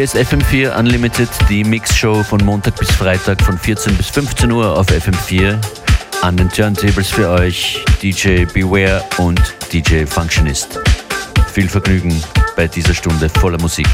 Hier ist FM4 Unlimited, die Mixshow von Montag bis Freitag von 14 bis 15 Uhr auf FM4. An den Turntables für euch DJ Beware und DJ Functionist. Viel Vergnügen bei dieser Stunde voller Musik.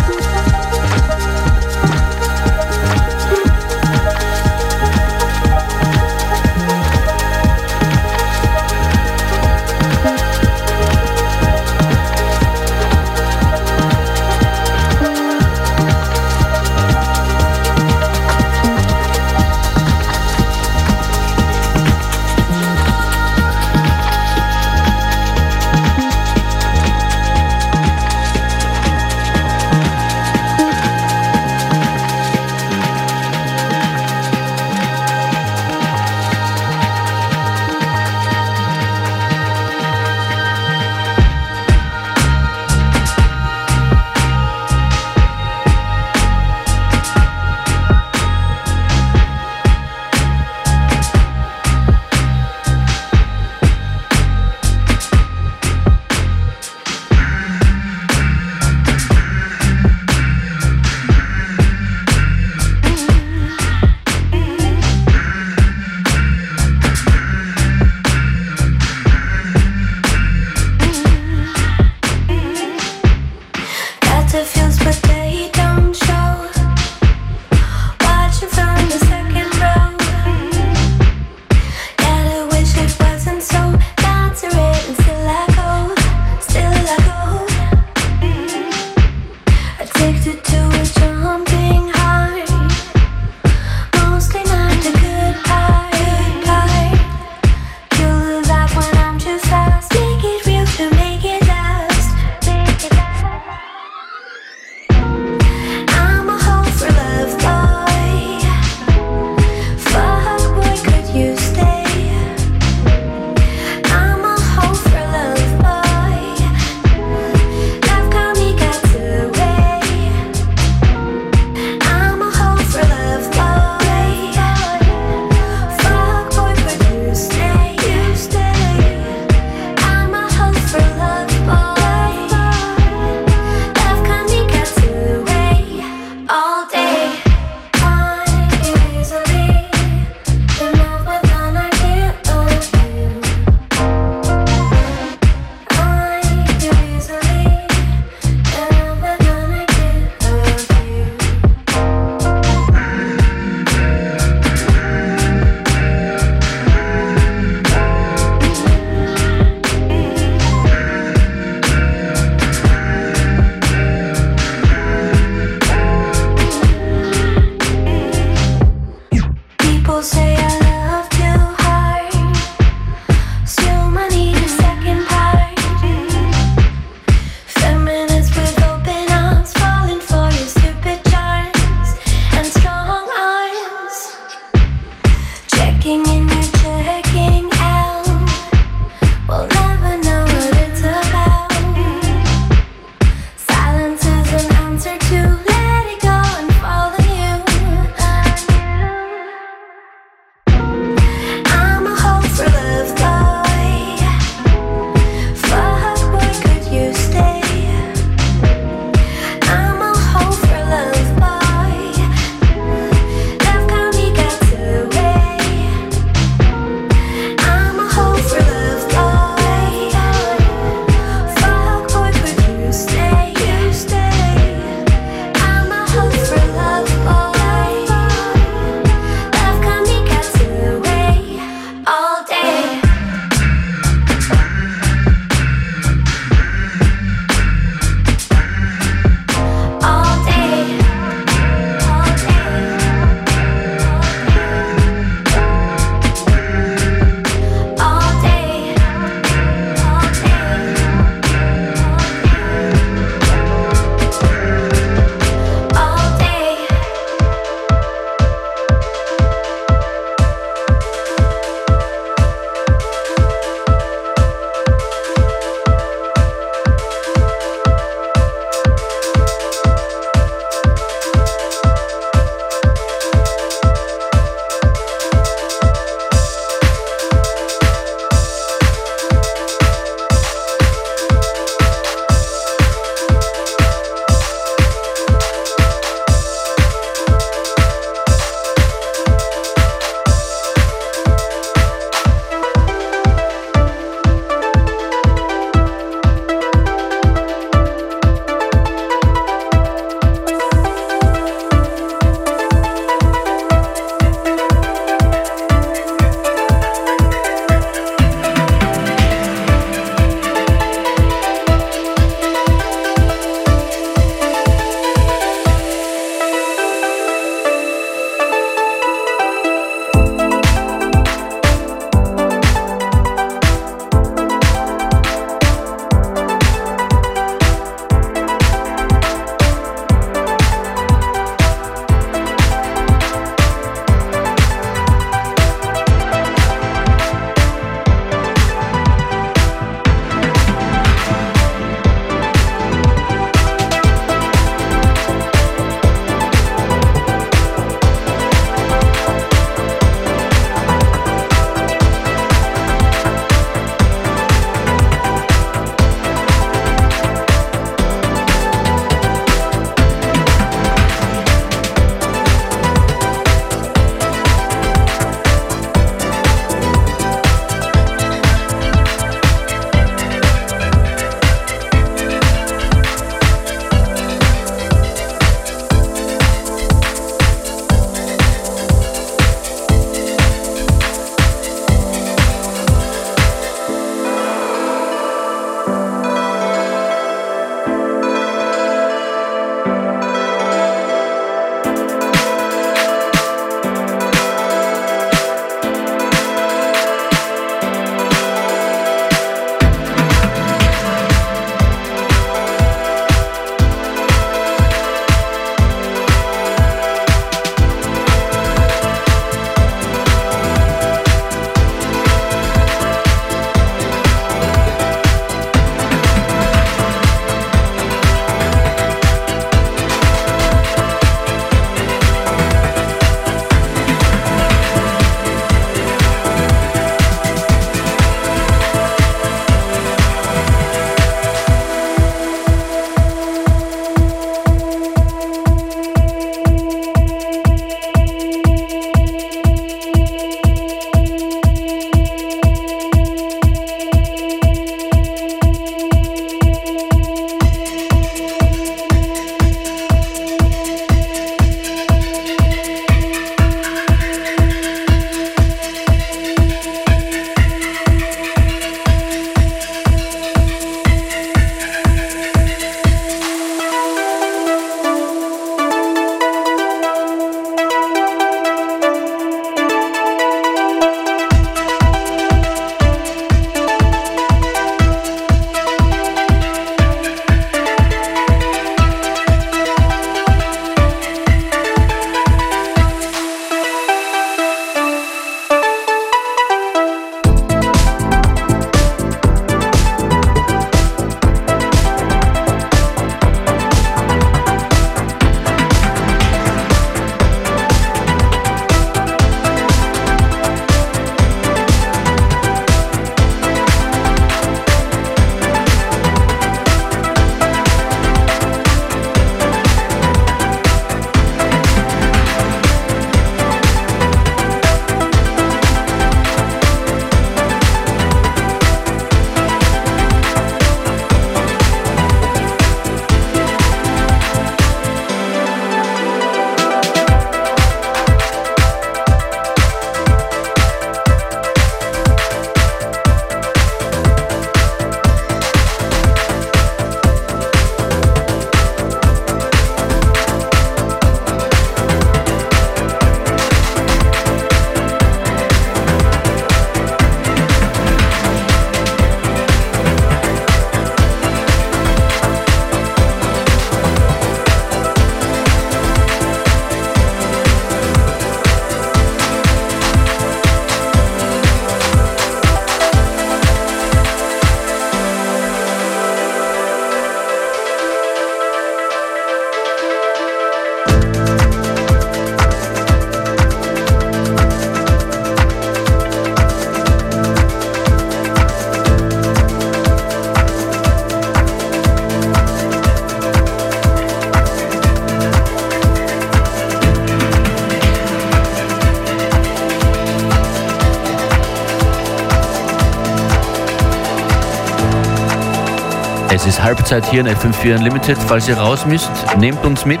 Halbzeit hier in FM4 Unlimited. Falls ihr raus müsst, nehmt uns mit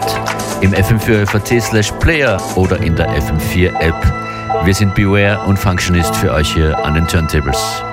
im FM4 FAT slash Player oder in der FM4 App. Wir sind Beware und Functionist für euch hier an den Turntables.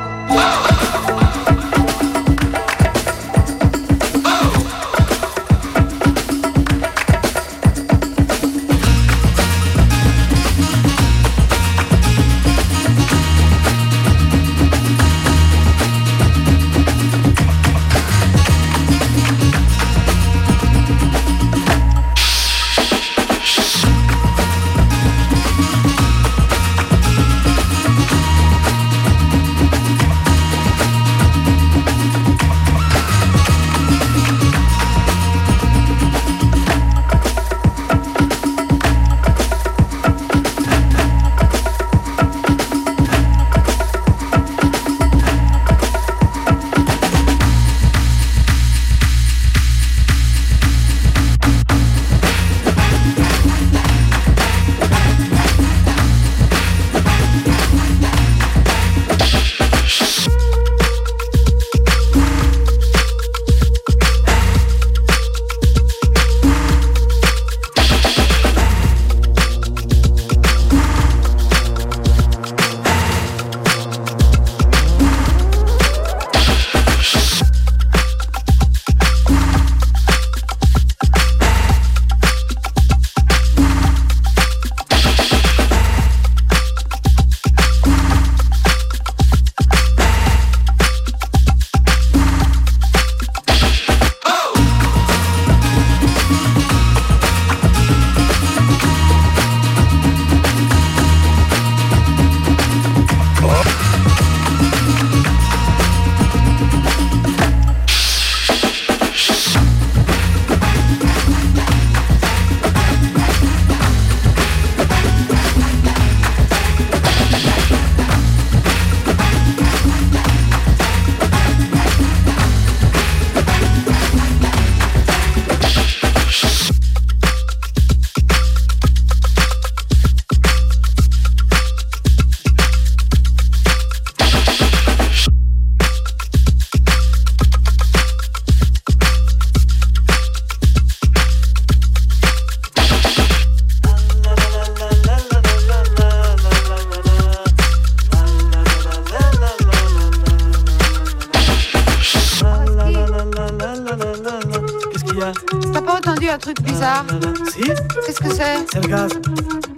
Si Qu'est-ce que c'est? C'est le gaz.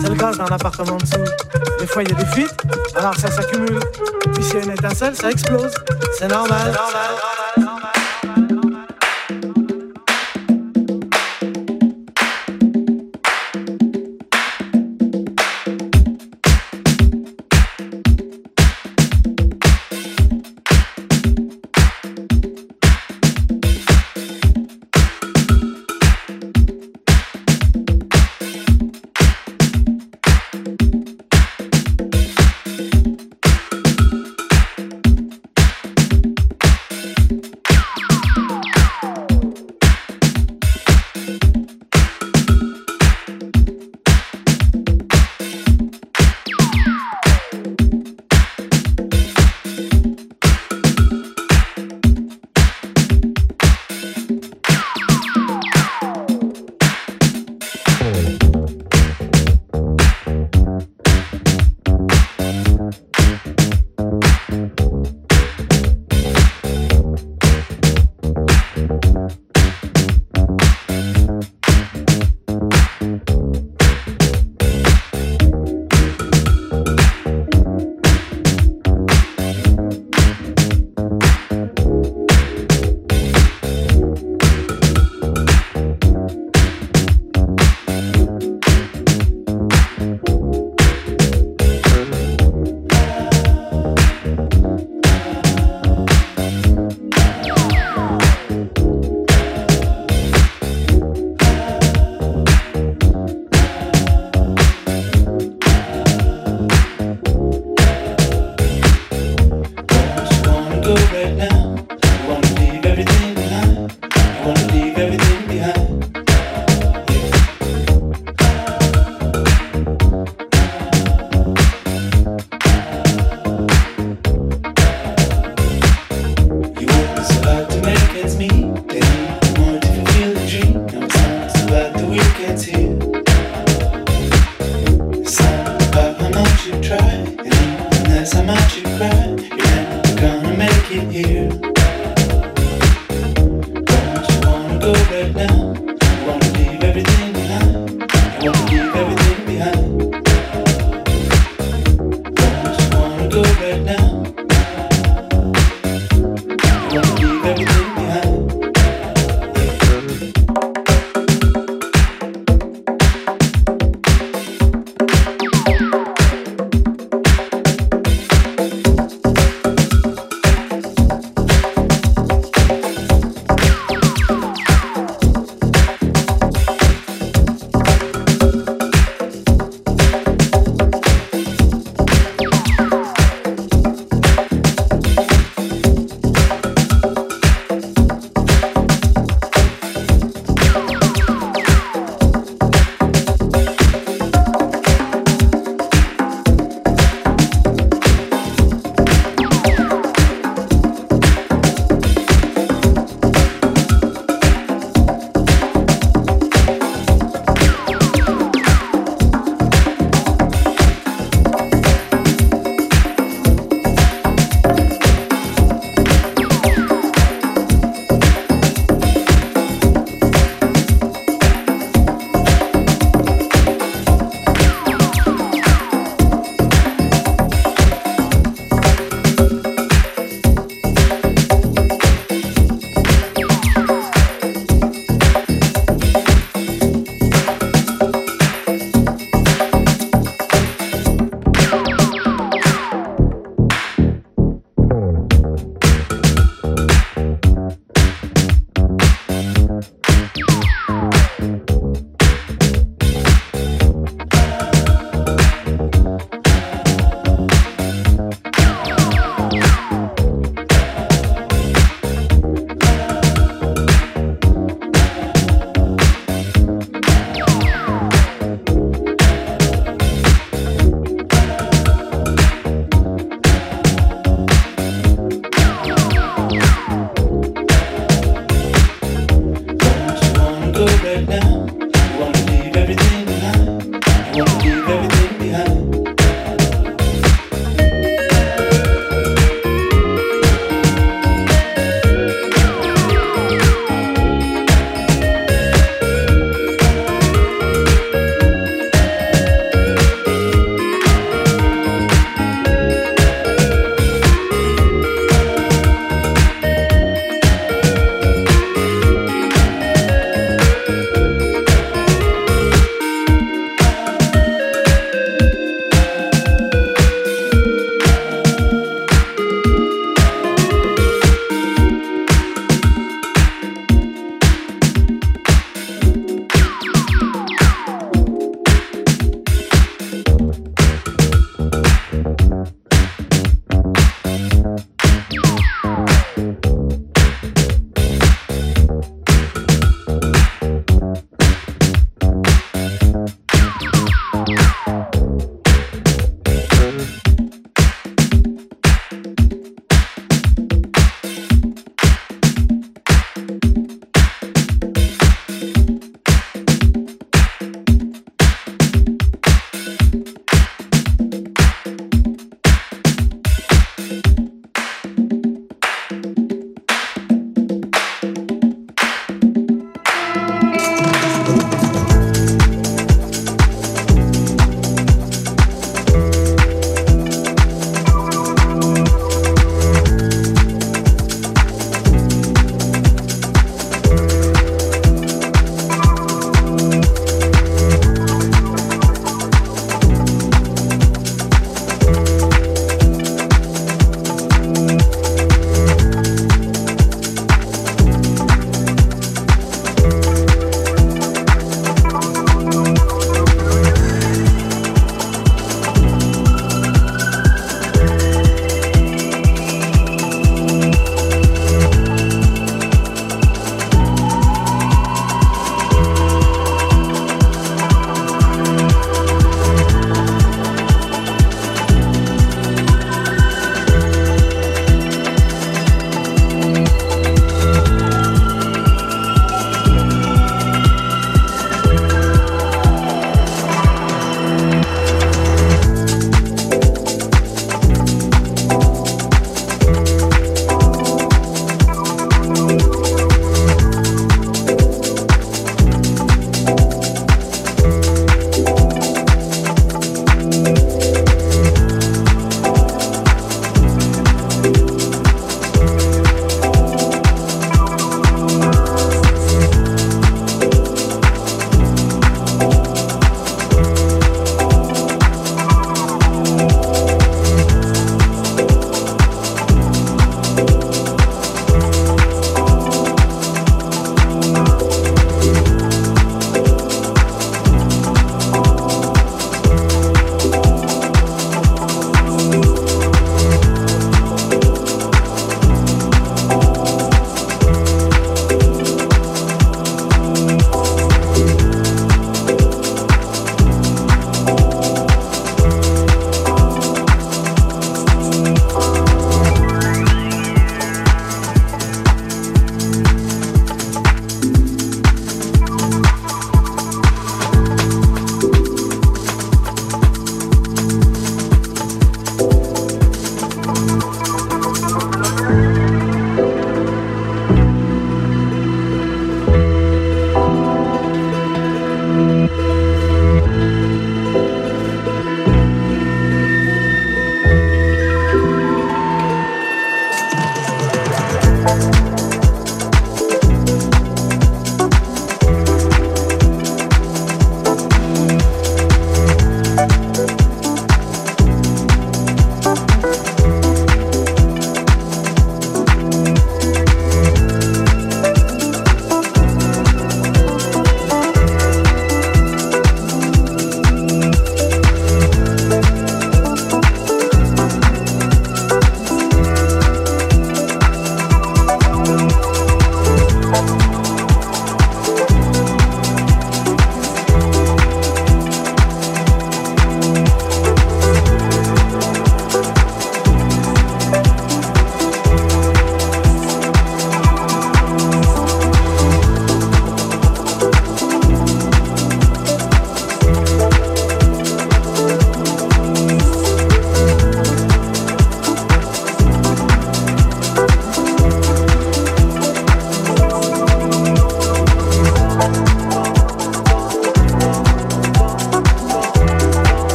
C'est le gaz dans l'appartement en dessous. Des fois, il y a des fuites, alors ça s'accumule. Puis s'il y a une étincelle, ça explose. C'est normal.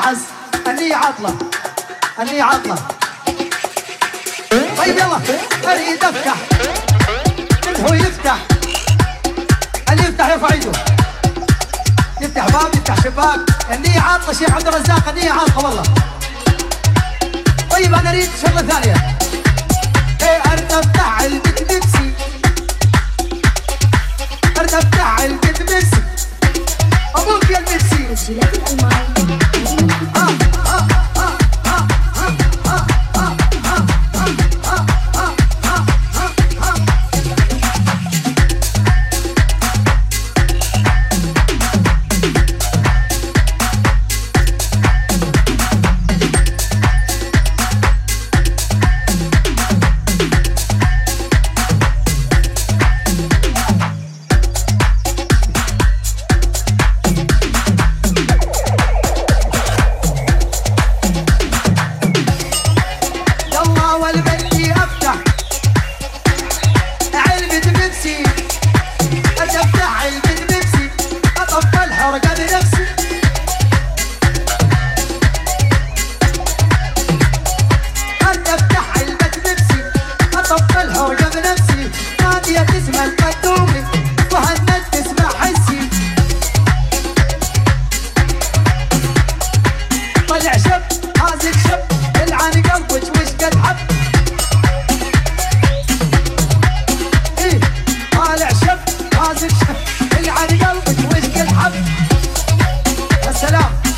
العز اني عطلة. اني عطلة. طيب يلا اريد افتح من هو يفتح؟ اللي يفتح يرفع يده يفتح باب يفتح شباك. اني عطلة شيخ عبد الرزاق اني عطلة والله. طيب أنا أريد شغلة ثانية. إيه أريد أفتح البيت نفسي. أريد أفتح البيت نفسي. أبوك يا الميسي سلام.